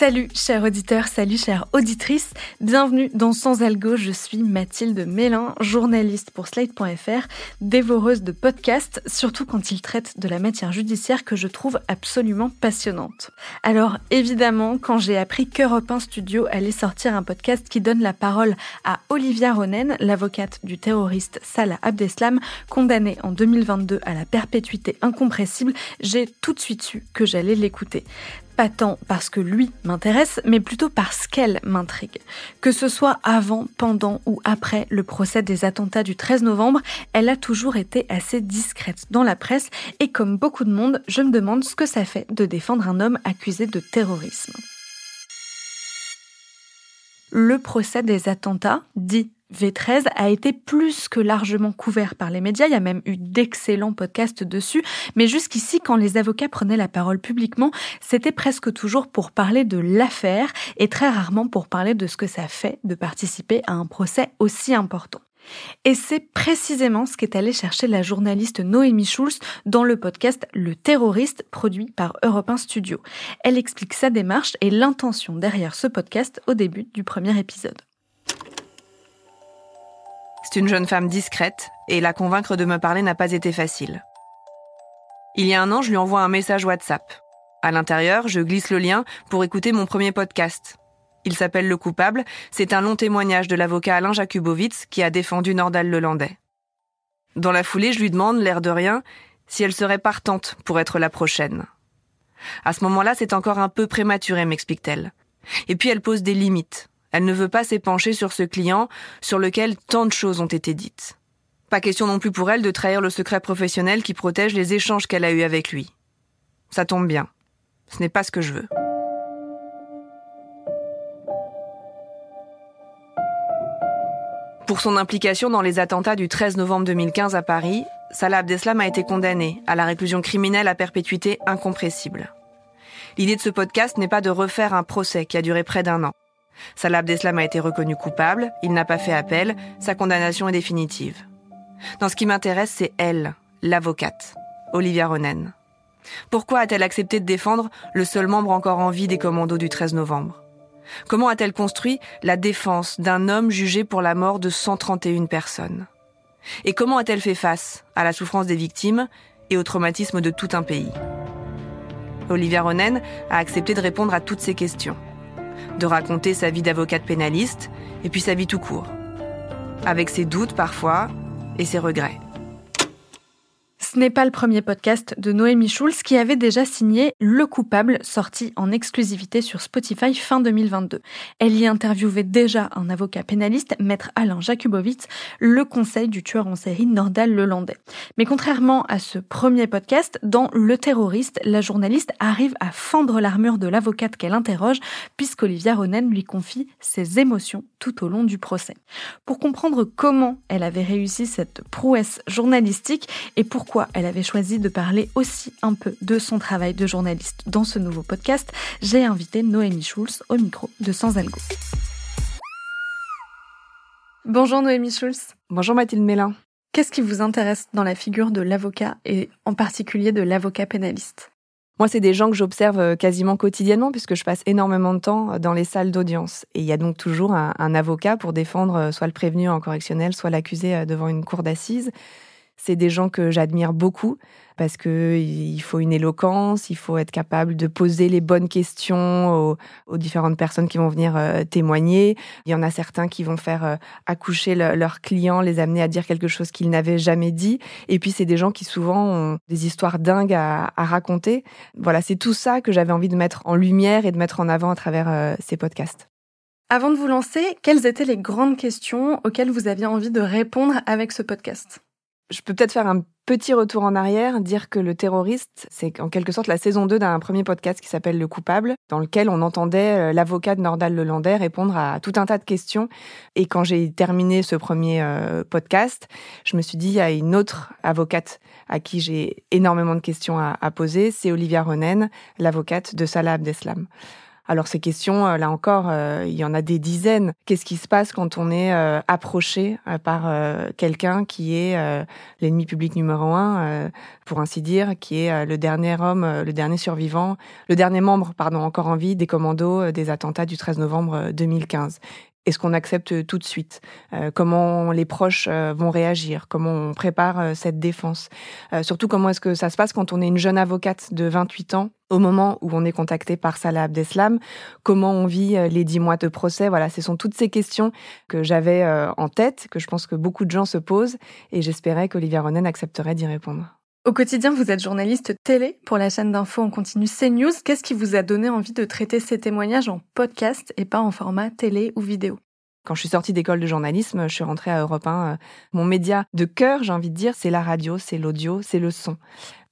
Salut chers auditeurs, salut chères auditrices, bienvenue dans Sans Algo, je suis Mathilde Mélin, journaliste pour Slate.fr, dévoreuse de podcasts, surtout quand ils traitent de la matière judiciaire que je trouve absolument passionnante. Alors évidemment, quand j'ai appris qu'Europe 1 Studio allait sortir un podcast qui donne la parole à Olivia Ronen, l'avocate du terroriste Salah Abdeslam, condamné en 2022 à la perpétuité incompressible, j'ai tout de suite su que j'allais l'écouter pas tant parce que lui m'intéresse, mais plutôt parce qu'elle m'intrigue. Que ce soit avant, pendant ou après le procès des attentats du 13 novembre, elle a toujours été assez discrète dans la presse et comme beaucoup de monde, je me demande ce que ça fait de défendre un homme accusé de terrorisme. Le procès des attentats, dit V13 a été plus que largement couvert par les médias, il y a même eu d'excellents podcasts dessus, mais jusqu'ici, quand les avocats prenaient la parole publiquement, c'était presque toujours pour parler de l'affaire et très rarement pour parler de ce que ça fait de participer à un procès aussi important. Et c'est précisément ce qu'est allé chercher la journaliste Noémie Schulz dans le podcast Le terroriste produit par Europe 1 Studio. Elle explique sa démarche et l'intention derrière ce podcast au début du premier épisode. C'est une jeune femme discrète, et la convaincre de me parler n'a pas été facile. Il y a un an, je lui envoie un message WhatsApp. À l'intérieur, je glisse le lien pour écouter mon premier podcast. Il s'appelle Le coupable, c'est un long témoignage de l'avocat Alain Jakubowicz qui a défendu Nordal Lelandais. Dans la foulée, je lui demande, l'air de rien, si elle serait partante pour être la prochaine. À ce moment-là, c'est encore un peu prématuré, m'explique-t-elle. Et puis elle pose des limites. Elle ne veut pas s'épancher sur ce client sur lequel tant de choses ont été dites. Pas question non plus pour elle de trahir le secret professionnel qui protège les échanges qu'elle a eus avec lui. Ça tombe bien. Ce n'est pas ce que je veux. Pour son implication dans les attentats du 13 novembre 2015 à Paris, Salah Abdeslam a été condamné à la réclusion criminelle à perpétuité incompressible. L'idée de ce podcast n'est pas de refaire un procès qui a duré près d'un an. Salah Abdeslam a été reconnu coupable, il n'a pas fait appel, sa condamnation est définitive. Dans ce qui m'intéresse, c'est elle, l'avocate, Olivia Ronen. Pourquoi a-t-elle accepté de défendre le seul membre encore en vie des commandos du 13 novembre? Comment a-t-elle construit la défense d'un homme jugé pour la mort de 131 personnes? Et comment a-t-elle fait face à la souffrance des victimes et au traumatisme de tout un pays? Olivia Ronen a accepté de répondre à toutes ces questions de raconter sa vie d'avocate pénaliste et puis sa vie tout court. Avec ses doutes parfois et ses regrets. Ce n'est pas le premier podcast de Noémie Schulz qui avait déjà signé Le Coupable, sorti en exclusivité sur Spotify fin 2022. Elle y interviewait déjà un avocat pénaliste, maître Alain Jakubowicz, le conseil du tueur en série Nordal Lelandais. Mais contrairement à ce premier podcast, dans Le Terroriste, la journaliste arrive à fendre l'armure de l'avocate qu'elle interroge, puisqu'Olivia Ronen lui confie ses émotions tout au long du procès. Pour comprendre comment elle avait réussi cette prouesse journalistique et pourquoi elle avait choisi de parler aussi un peu de son travail de journaliste dans ce nouveau podcast, j'ai invité Noémie Schulz au micro de Sans Algo. Bonjour Noémie Schulz. Bonjour Mathilde Mélin. Qu'est-ce qui vous intéresse dans la figure de l'avocat et en particulier de l'avocat pénaliste? Moi, c'est des gens que j'observe euh, quasiment quotidiennement puisque je passe énormément de temps dans les salles d'audience. Et il y a donc toujours un, un, avocat pour défendre euh, soit le prévenu en correctionnel, soit l'accusé euh, devant une cour d'assises. C'est des gens que j'admire beaucoup parce que il faut une éloquence, il faut être capable de poser les bonnes questions aux, différentes personnes qui vont venir euh, témoigner. Il y en a certains qui vont faire euh, accoucher leurs clients, les amener à dire quelque chose qu'ils n'avaient jamais dit. Et puis c'est des gens qui souvent ont des histoires dingues à, raconter. Voilà, c'est tout ça que j'avais envie de mettre en lumière et de mettre en avant à travers euh, ces podcasts. Avant de vous lancer, quelles étaient les grandes questions auxquelles vous aviez envie de répondre avec ce podcast? Je peux peut-être faire un petit retour en arrière, dire que le terroriste, c'est en quelque sorte la saison 2 d'un premier podcast qui s'appelle Le Coupable, dans lequel on entendait euh, l'avocat de Nordal Lelandais répondre à tout un tas de questions. Et quand j'ai terminé ce premier euh, podcast, je me suis dit, il y a une autre avocate à qui j'ai énormément de questions à, poser, c'est Olivia Ronen, l'avocate de Salah Abdeslam. Alors ces questions, euh, là encore, euh, il y en a des dizaines. Qu'est-ce qui se passe quand on est euh, approché par quelqu'un qui est l'ennemi public numéro un, pour ainsi dire, qui est le dernier homme, le dernier survivant, le dernier membre, pardon, encore en vie des commandos des attentats du 13 novembre 2015 est-ce qu'on accepte tout de suite Comment les proches vont réagir Comment on prépare cette défense Surtout, comment est-ce que ça se passe quand on est une jeune avocate de 28 ans au moment où on est contacté par Salah Abdeslam, comment on vit euh, les dix mois de procès. Voilà, ce sont toutes ces questions que j'avais euh, en tête, que je pense que beaucoup de gens se posent, et j'espérais qu'Olivia Ronen accepterait d'y répondre. Au quotidien, vous êtes journaliste télé pour la chaîne d'info en continu CNews. Qu'est-ce qui vous a donné envie de traiter ces témoignages en podcast et pas en format télé ou vidéo? Quand je suis sortie d'école de journalisme, je suis rentrée à Europe 1. Euh, mon média de cœur, j'ai envie de dire, c'est la radio, c'est l'audio, c'est le son.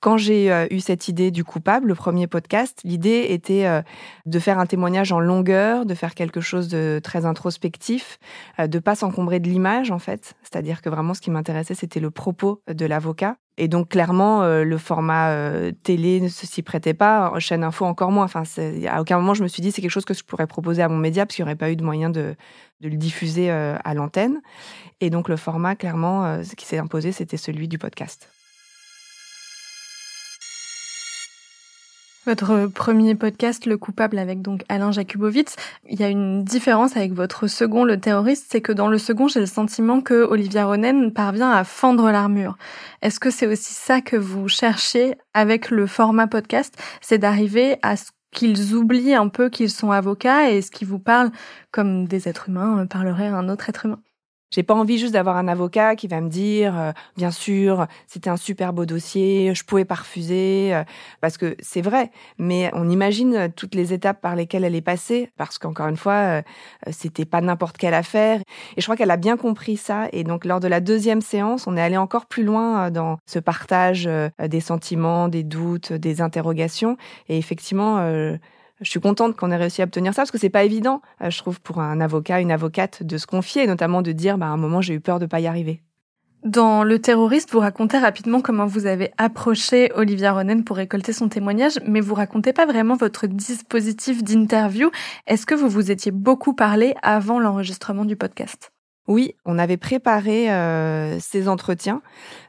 Quand j'ai euh, eu cette idée du coupable, le premier podcast, l'idée était euh, de faire un témoignage en longueur, de faire quelque chose de très introspectif, de pas s'encombrer de l'image en fait. C'est-à-dire que vraiment ce qui m'intéressait, c'était le propos de l'avocat. Et donc clairement, le format télé ne s'y prêtait pas, chaîne info encore moins. Enfin, à aucun moment je me suis dit c'est quelque chose que je pourrais proposer à mon média parce qu'il n'y aurait pas eu de moyen de, de le diffuser à l'antenne. Et donc le format, clairement, qui s'est imposé, c'était celui du podcast. Votre premier podcast, Le coupable, avec donc Alain Jakubowicz, il y a une différence avec votre second, Le terroriste, c'est que dans le second, j'ai le sentiment que Olivia Ronen parvient à fendre l'armure. Est-ce que c'est aussi ça que vous cherchez avec le format podcast? C'est d'arriver à ce qu'ils oublient un peu qu'ils sont avocats et ce qui vous parle comme des êtres humains parlerait à un autre être humain? J'ai pas envie juste d'avoir un avocat qui va me dire, euh, bien sûr, c'était un super beau dossier, je pouvais pas refuser, euh, parce que c'est vrai. Mais on imagine toutes les étapes par lesquelles elle est passée, parce qu'encore une fois, euh, c'était pas n'importe quelle affaire. Et je crois qu'elle a bien compris ça. Et donc, lors de la deuxième séance, on est allé encore plus loin dans ce partage des sentiments, des doutes, des interrogations. Et effectivement, je suis contente qu'on ait réussi à obtenir ça parce que c'est pas évident, euh, je trouve, pour un avocat, une avocate, de se confier, notamment de dire, bah, à un moment, j'ai eu peur de pas y arriver. Dans Le terroriste, vous racontez rapidement comment vous avez approché Olivia Ronen pour récolter son témoignage, mais vous racontez pas vraiment votre dispositif d'interview. Est-ce que vous vous étiez beaucoup parlé avant l'enregistrement du podcast? Oui, on avait préparé euh, ces entretiens.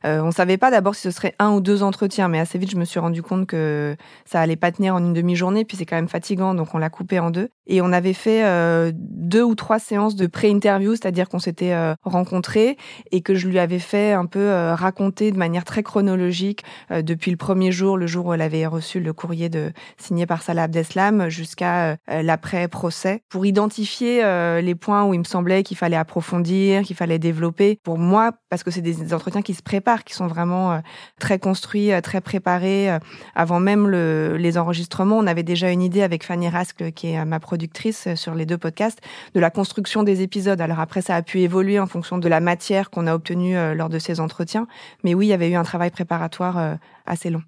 Euh, on savait pas d'abord si ce serait un ou deux entretiens, mais assez vite je me suis rendu compte que ça allait pas tenir en une demi-journée, puis c'est quand même fatigant, donc on l'a coupé en deux. Et on avait fait euh, deux ou trois séances de pré-interview, c'est-à-dire qu'on s'était euh, rencontrés et que je lui avais fait un peu euh, raconter de manière très chronologique depuis le premier jour, le jour où elle avait reçu le courrier de signé par Salah Abdeslam, jusqu'à l'après-procès, pour identifier les points où il me semblait qu'il fallait approfondir qu'il fallait développer. Pour moi, parce que c'est des, entretiens qui se préparent, qui sont vraiment euh, très construits, euh, très préparés. Euh, avant même le, les enregistrements, on avait déjà une idée avec Fanny Rascle, qui est ma productrice sur les deux podcasts, de la construction des épisodes. Alors après, ça a pu évoluer en fonction de la matière qu'on a obtenue lors de ces entretiens. Mais oui, il y avait eu un travail préparatoire assez long.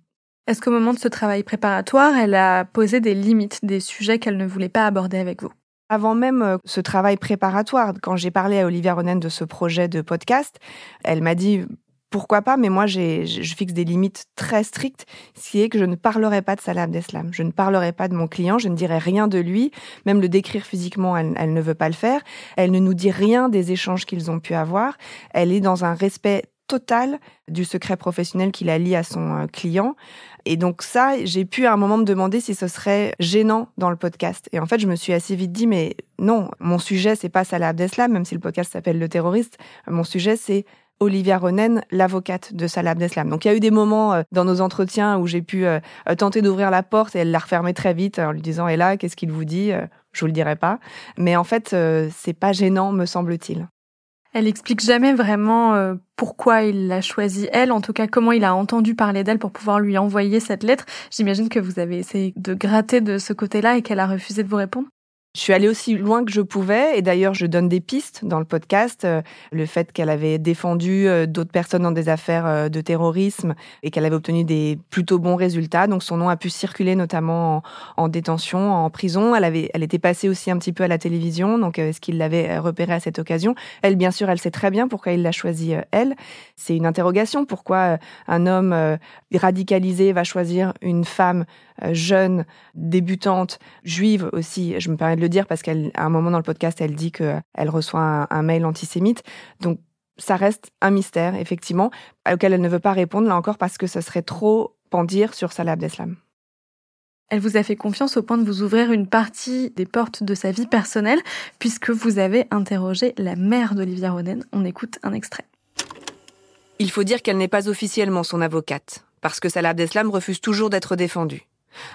Est-ce qu'au moment de ce travail préparatoire, elle a posé des limites, des sujets qu'elle ne voulait pas aborder avec vous? Avant même euh, ce travail préparatoire, quand j'ai parlé à Olivia Ronen de ce projet de podcast, elle m'a dit pourquoi pas, mais moi je fixe des limites très strictes, ce qui est que je ne parlerai pas de Salah Abdeslam, je ne parlerai pas de mon client, je ne dirai rien de lui, même le décrire physiquement, elle, elle ne veut pas le faire, elle ne nous dit rien des échanges qu'ils ont pu avoir, elle est dans un respect total du secret professionnel qu'il a lié à son euh, client. Et donc ça, j'ai pu à un moment me demander si ce serait gênant dans le podcast. Et en fait, je me suis assez vite dit, mais non, mon sujet, c'est pas Salah Abdeslam, même si le podcast s'appelle Le terroriste. Mon sujet, c'est Olivia Ronen, l'avocate de Salah Abdeslam. Donc il y a eu des moments euh, dans nos entretiens où j'ai pu euh, tenter d'ouvrir la porte et elle l'a refermée très vite en lui disant, et là, qu'est-ce qu'il vous dit? Je vous le dirai pas. Mais en fait, c'est pas gênant, me semble-t-il. Elle explique jamais vraiment euh, pourquoi il l'a choisie elle, en tout cas comment il a entendu parler d'elle pour pouvoir lui envoyer cette lettre. J'imagine que vous avez essayé de gratter de ce côté-là et qu'elle a refusé de vous répondre. Je suis allée aussi loin que je pouvais et d'ailleurs je donne des pistes dans le podcast. Euh, le fait qu'elle avait défendu euh, d'autres personnes dans des affaires euh, de terrorisme et qu'elle avait obtenu des plutôt bons résultats. Donc son nom a pu circuler notamment en, détention, en prison. Elle avait, elle était passée aussi un petit peu à la télévision. Donc est-ce qu'il l'avait repérée à cette occasion? Elle, bien sûr, elle sait très bien pourquoi il l'a choisie elle. C'est une interrogation. Pourquoi un homme radicalisé va choisir une femme jeune, débutante, juive aussi. Je me permets le dire parce qu'à un moment dans le podcast, elle dit qu'elle reçoit un, mail antisémite. Donc, ça reste un mystère, effectivement, auquel elle ne veut pas répondre, là encore, parce que ce serait trop pendir sur Salah Abdeslam. Elle vous a fait confiance au point de vous ouvrir une partie des portes de sa vie personnelle, puisque vous avez interrogé la mère d'Olivia Ronen. On écoute un extrait. Il faut dire qu'elle n'est pas officiellement son avocate, parce que Salah Abdeslam refuse toujours d'être défendue.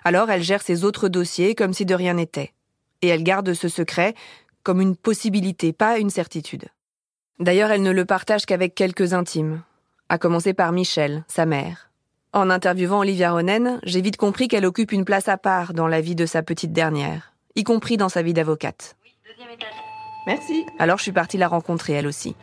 Alors elle gère ses autres dossiers comme si de rien n'était et elle garde ce secret comme une possibilité, pas une certitude. D'ailleurs, elle ne le partage qu'avec quelques intimes, à commencer par Michel, sa mère. En interviewant Olivia Ronen, j'ai vite compris qu'elle occupe une place à part dans la vie de sa petite dernière, y compris dans sa vie d'avocate. Merci. Alors je suis partie la rencontrer, elle aussi.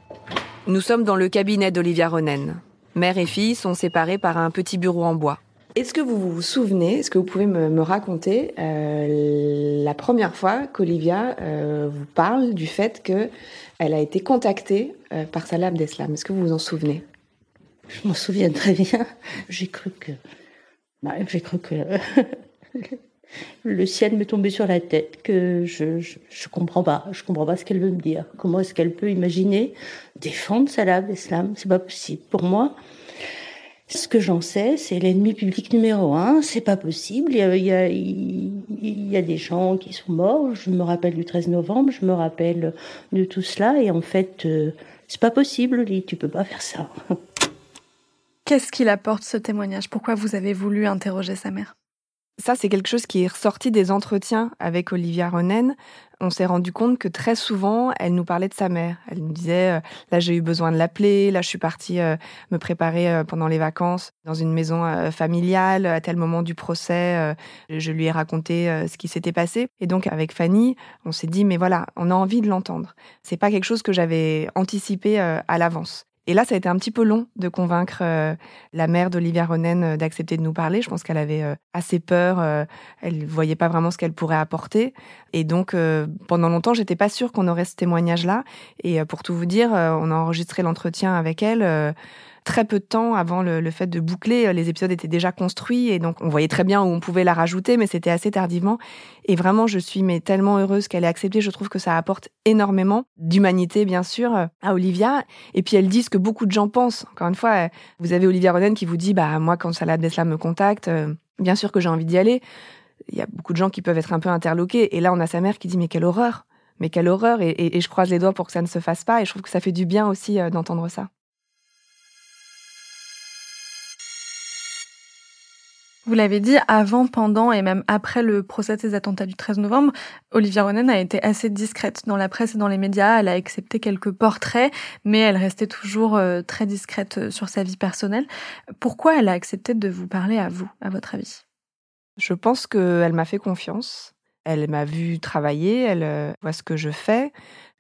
Nous sommes dans le cabinet d'Olivia Ronen. Mère et fille sont séparées par un petit bureau en bois. Est-ce que vous vous souvenez, est-ce que vous pouvez me, raconter euh, la première fois qu'Olivia euh, vous parle du fait qu'elle a été contactée euh, par Salah Abdeslam Est-ce que vous vous en souvenez? Je m'en souviens très bien. J'ai cru que, bah, j'ai cru que le ciel me tombait sur la tête, que je, je, je comprends pas, je comprends pas ce qu'elle veut me dire. Comment est-ce qu'elle peut imaginer défendre Salah Abdeslam C'est pas possible pour moi. Ce que j'en sais, c'est l'ennemi public numéro un. C'est pas possible. Il y, a, il, y a, il y, a, des gens qui sont morts. Je me rappelle du 13 novembre. Je me rappelle de tout cela. Et en fait, euh, c'est pas possible, Lily. Tu peux pas faire ça. Qu'est-ce qu'il apporte ce témoignage? Pourquoi vous avez voulu interroger sa mère? Ça, c'est quelque chose qui est ressorti des entretiens avec Olivia Ronen. On s'est rendu compte que très souvent, elle nous parlait de sa mère. Elle nous disait, euh, là, j'ai eu besoin de l'appeler, là, je suis partie euh, me préparer euh, pendant les vacances dans une maison familiale, à tel moment du procès, je lui ai raconté ce qui s'était passé. Et donc, avec Fanny, on s'est dit, mais voilà, on a envie de l'entendre. C'est pas quelque chose que j'avais anticipé à l'avance. Et là, ça a été un petit peu long de convaincre euh, la mère d'Olivia Ronen euh, d'accepter de nous parler. Je pense qu'elle avait euh, assez peur. elle voyait pas vraiment ce qu'elle pourrait apporter. Et donc, pendant longtemps, j'étais pas sûre qu'on aurait ce témoignage-là. Et pour tout vous dire, on a enregistré l'entretien avec elle très peu de temps avant le, fait de boucler. Les épisodes étaient déjà construits et donc on voyait très bien où on pouvait la rajouter, mais c'était assez tardivement. Et vraiment, je suis mais tellement heureuse qu'elle ait accepté. Je trouve que ça apporte énormément d'humanité, bien sûr, à Olivia. Et puis elle dit ce que beaucoup de gens pensent. Encore une fois, vous avez Olivia Ronen qui vous dit, bah moi quand Salah Abdeslam me contacte, euh, bien sûr que j'ai envie d'y aller. Il y a beaucoup de gens qui peuvent être un peu interloqués. Et là, on a sa mère qui dit, mais quelle horreur mais quelle horreur et, je croise les doigts pour que ça ne se fasse pas et je trouve que ça fait du bien aussi euh, d'entendre ça. Vous l'avez dit, avant, pendant et même après le procès des attentats du 13 novembre, Olivia Ronen a été assez discrète dans la presse et dans les médias. Elle a accepté quelques portraits, mais elle restait toujours euh, très discrète euh, sur sa vie personnelle. Pourquoi elle a accepté de vous parler à vous, à votre avis? Je pense qu'elle m'a fait confiance. Elle m'a vu travailler, elle euh, voit ce que je fais.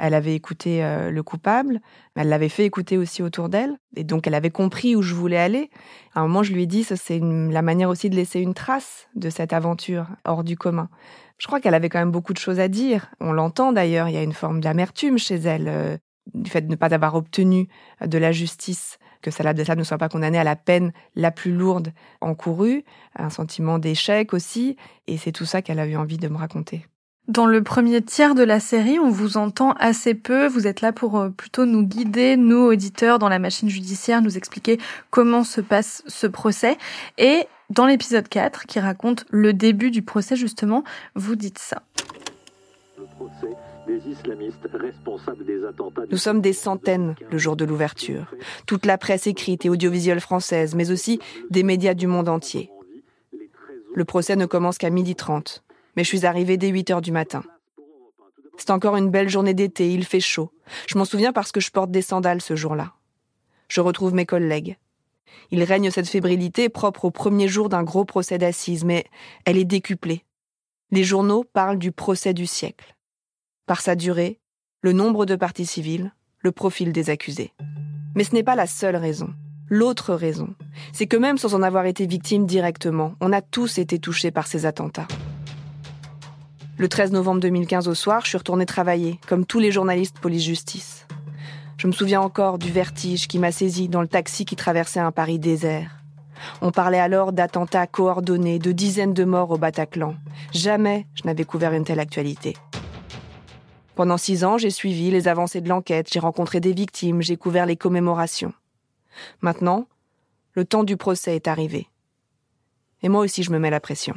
Elle avait écouté euh, le coupable, elle l'avait fait écouter aussi autour d'elle. Et donc, elle avait compris où je voulais aller. À un moment, je lui ai dit, c'est la manière aussi de laisser une trace de cette aventure hors du commun. Je crois qu'elle avait quand même beaucoup de choses à dire. On l'entend d'ailleurs, il y a une forme d'amertume chez elle, euh, du fait de ne pas avoir obtenu de la justice que Salah ne soit pas condamné à la peine la plus lourde encourue, un sentiment d'échec aussi, et c'est tout ça qu'elle a eu envie de me raconter. Dans le premier tiers de la série, on vous entend assez peu. Vous êtes là pour euh, plutôt nous guider, nous auditeurs, dans la machine judiciaire, nous expliquer comment se passe ce procès. Et dans l'épisode 4, qui raconte le début du procès justement, vous dites ça. Le procès islamistes responsables des attentats. Nous sommes des centaines le jour de l'ouverture. Toute la presse écrite et audiovisuelle française, mais aussi des médias du monde entier. Le procès ne commence qu'à midi 30, mais je suis arrivée dès 8 heures du matin. C'est encore une belle journée d'été, il fait chaud. Je m'en souviens parce que je porte des sandales ce jour-là. Je retrouve mes collègues. Il règne cette fébrilité propre au premier jour d'un gros procès d'assises, mais elle est décuplée. Les journaux parlent du procès du siècle. par sa durée, le nombre de parties civiles, le profil des accusés. Mais ce n'est pas la seule raison. L'autre raison, c'est que même sans en avoir été victime directement, on a tous été touchés par ces attentats. Le 13 novembre 2015 au soir, je suis retournée travailler, comme tous les journalistes police-justice. Je me souviens encore du vertige qui m'a saisi dans le taxi qui traversait un Paris désert. On parlait alors d'attentats coordonnés, de dizaines de morts au Bataclan. Jamais je n'avais couvert une telle actualité. Pendant six ans, j'ai suivi les avancées de l'enquête, j'ai rencontré des victimes, j'ai couvert les commémorations. Maintenant, le temps du procès est arrivé. Et moi aussi, je me mets la pression.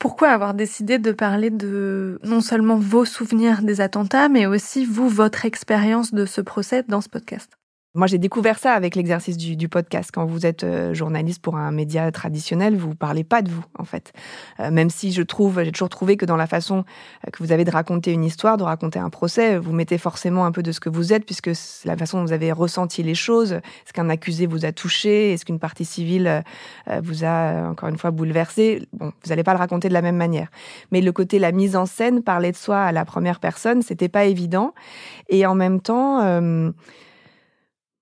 Pourquoi avoir décidé de parler de non seulement vos souvenirs des attentats, mais aussi vous, votre expérience de ce procès dans ce podcast? Moi, j'ai découvert ça avec l'exercice du, podcast. Quand vous êtes euh, journaliste pour un média traditionnel, vous parlez pas de vous, en fait. Euh, même si je trouve, j'ai toujours trouvé que dans la façon euh, que vous avez de raconter une histoire, de raconter un procès, vous mettez forcément un peu de ce que vous êtes, puisque c'est la façon dont vous avez ressenti les choses. Est-ce qu'un accusé vous a touché Est-ce qu'une partie civile vous a, encore une fois, bouleversé Bon, vous n'allez pas le raconter de la même manière. Mais le côté, la mise en scène, parler de soi à la première personne, c'était pas évident. Et en même temps,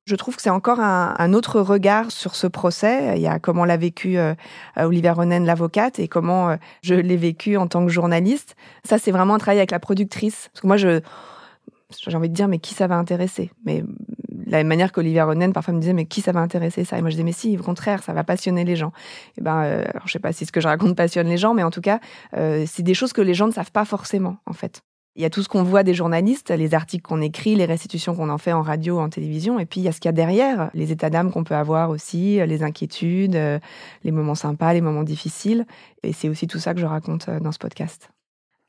je trouve que c'est encore un, autre regard sur ce procès. Il y a comment l'a vécu euh, Olivia Ronen, l'avocate, et comment euh, je l'ai vécu en tant que journaliste. Ça, c'est vraiment un travail avec la productrice. Parce que moi, je j'ai envie de dire, mais qui ça va intéresser? Mais de la même manière qu'Olivia Ronen parfois me disait, mais qui ça va intéresser ça? Et moi, je disais, mais si, au contraire, ça va passionner les gens. Et ben, euh, je sais pas si ce que je raconte passionne les gens, mais en tout cas, c'est des choses que les gens ne savent pas forcément, en fait. Il y a tout ce qu'on voit des journalistes, les articles qu'on écrit, les restitutions qu'on en fait en radio, en télévision, et puis il y a ce qu'il y a derrière, les états d'âme qu'on peut avoir aussi, les inquiétudes, euh, les moments sympas, les moments difficiles. Et c'est aussi tout ça que je raconte euh, dans ce podcast.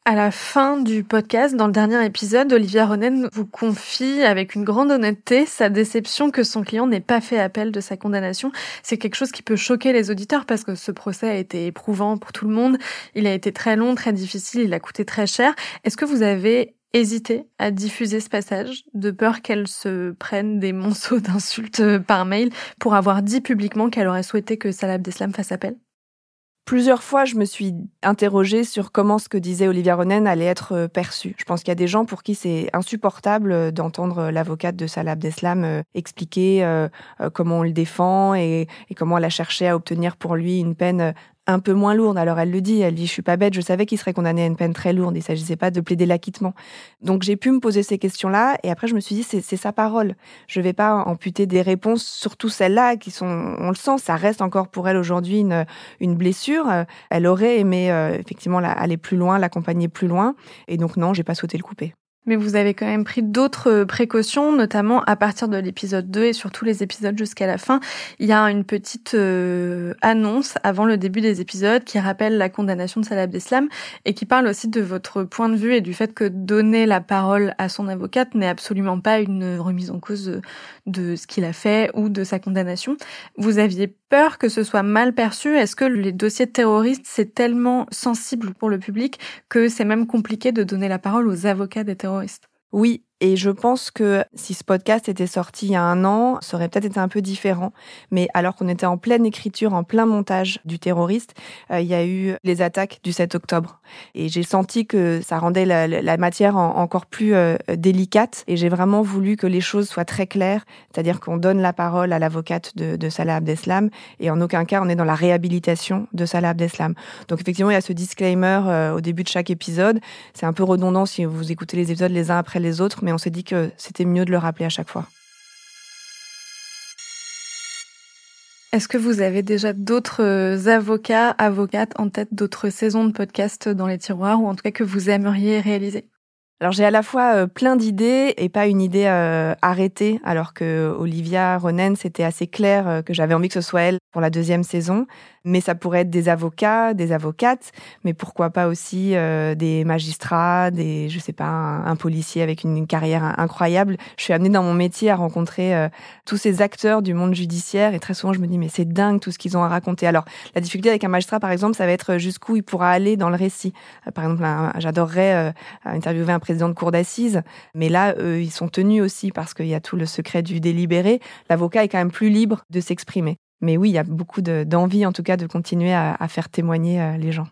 À la fin du podcast, dans le dernier épisode, Olivia Ronen vous confie avec une grande honnêteté sa déception que son client n'ait pas fait appel de sa condamnation. C'est quelque chose qui peut choquer les auditeurs parce que ce procès a été éprouvant pour tout le monde. Il a été très long, très difficile, il a coûté très cher. Est-ce que vous avez hésité à diffuser ce passage de peur qu'elle se prenne des monceaux d'insultes par mail pour avoir dit publiquement qu'elle aurait souhaité que Salah Abdeslam fasse appel? Plusieurs fois, je me suis interrogée sur comment ce que disait Olivia Ronen allait être euh, perçu. Je pense qu'il y a des gens pour qui c'est insupportable euh, d'entendre l'avocate de Salah Abdeslam euh, expliquer comment on le défend et, et comment elle a cherché à obtenir pour lui une peine un peu moins lourde. Alors elle le dit, elle dit je suis pas bête, je savais qu'il serait condamné à une peine très lourde. Il s'agissait pas de plaider l'acquittement. Donc j'ai pu me poser ces questions-là et après je me suis dit c'est sa parole. Je vais pas amputer des réponses, surtout celles-là qui sont, on le sent, ça reste encore pour elle aujourd'hui une, une blessure. Elle aurait aimé euh, effectivement aller plus loin, l'accompagner plus loin et donc non, j'ai pas souhaité le couper. Mais vous avez quand même pris d'autres euh, précautions, notamment à partir de l'épisode 2 et sur tous les épisodes jusqu'à la fin. Il y a une petite euh, annonce avant le début des épisodes qui rappelle la condamnation de Salah Abdeslam et qui parle aussi de votre point de vue et du fait que donner la parole à son avocate n'est absolument pas une remise en cause de ce qu'il a fait ou de sa condamnation. Vous aviez peur que ce soit mal perçu? Est-ce que les dossiers terroristes, c'est tellement sensible pour le public que c'est même compliqué de donner la parole aux avocats des terroristes? Oui, et je pense que si ce podcast était sorti il y a un an, ça aurait peut-être été un peu différent. Mais alors qu'on était en pleine écriture, en plein montage du terroriste, euh, il y a eu les attaques du 7 octobre. Et j'ai senti que ça rendait la, matière encore plus euh, délicate. Et j'ai vraiment voulu que les choses soient très claires. C'est-à-dire qu'on donne la parole à l'avocate de, Salah Abdeslam. Et en aucun cas, on est dans la réhabilitation de Salah Abdeslam. Donc effectivement, il y a ce disclaimer euh, au début de chaque épisode. C'est un peu redondant si vous écoutez les épisodes les uns après les autres on s'est dit que c'était mieux de le rappeler à chaque fois. Est-ce que vous avez déjà d'autres euh, avocats, avocates en tête, d'autres saisons de podcast dans les tiroirs ou en tout cas que vous aimeriez réaliser? Alors j'ai à la fois euh, plein d'idées et pas une idée euh, arrêtée, alors que Olivia Ronen, c'était assez clair que j'avais envie que ce soit elle pour la deuxième saison mais ça pourrait être des avocats, des avocates, mais pourquoi pas aussi euh, des magistrats, des, je sais pas, un, policier avec une, carrière incroyable. Je suis amenée dans mon métier à rencontrer euh, tous ces acteurs du monde judiciaire et très souvent je me dis mais c'est dingue tout ce qu'ils ont à raconter. Alors la difficulté avec un magistrat par exemple, ça va être jusqu'où il pourra aller dans le récit. Euh, par exemple, j'adorerais interviewer un président de cour d'assises, mais là eux, ils sont tenus aussi parce qu'il y a tout le secret du délibéré. L'avocat est quand même plus libre de s'exprimer. Mais oui, il y a beaucoup d'envie, en tout cas, de continuer à, faire témoigner euh, les gens.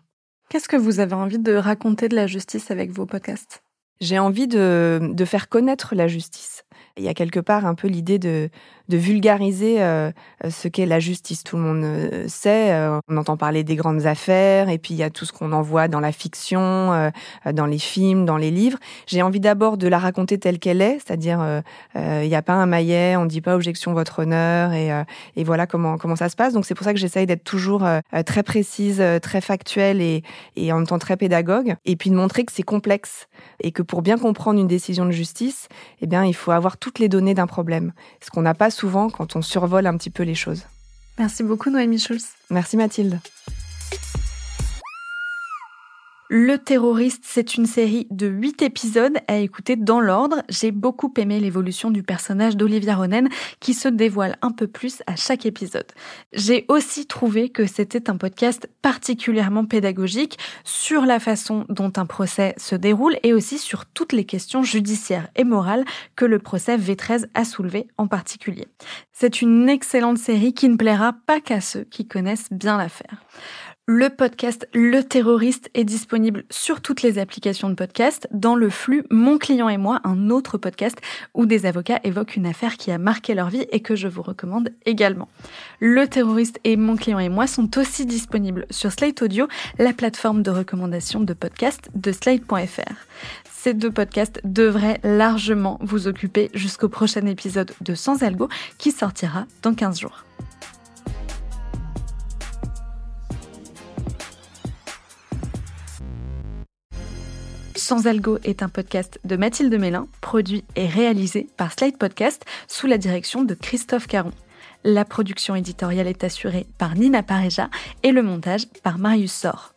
Qu'est-ce que vous avez envie de raconter de la justice avec vos podcasts? J'ai envie de, de faire connaître la justice. Il y a quelque part un peu l'idée de, de vulgariser euh, ce qu'est la justice. Tout le monde euh, sait, euh, on entend parler des grandes affaires, et puis il y a tout ce qu'on en voit dans la fiction, dans les films, dans les livres. J'ai envie d'abord de la raconter telle qu'elle est, c'est-à-dire il n'y a pas un maillet, on ne dit pas objection votre honneur, et, et voilà comment comment ça se passe. Donc c'est pour ça que j'essaye d'être toujours très précise, très factuelle et, et en même temps très pédagogue, et puis de montrer que c'est complexe et que pour bien comprendre une décision de justice, eh bien il faut avoir toutes les données d'un problème, ce qu'on n'a pas souvent quand on survole un petit peu les choses. Merci beaucoup Noémie Schulz. Merci Mathilde. Le terroriste, c'est une série de 8 épisodes à écouter dans l'ordre. J'ai beaucoup aimé l'évolution du personnage d'Olivia Ronen qui se dévoile un peu plus à chaque épisode. J'ai aussi trouvé que c'était un podcast particulièrement pédagogique sur la façon dont un procès se déroule et aussi sur toutes les questions judiciaires et morales que le procès V13 a soulevé en particulier. C'est une excellente série qui ne plaira pas qu'à ceux qui connaissent bien l'affaire. Le podcast Le Terroriste est disponible sur toutes les applications de podcast, dans le flux Mon client et moi, un autre podcast où des avocats évoquent une affaire qui a marqué leur vie et que je vous recommande également. Le Terroriste et Mon client et moi sont aussi disponibles sur Slate Audio, la plateforme de recommandation de podcast de slate.fr. Ces deux podcasts devraient largement vous occuper jusqu'au prochain épisode de Sans Algo qui sortira dans 15 jours. Sans Algo est un podcast de Mathilde Mélin, produit et réalisé par Slide Podcast sous la direction de Christophe Caron. La production éditoriale est assurée par Nina Pareja et le montage par Marius Sor.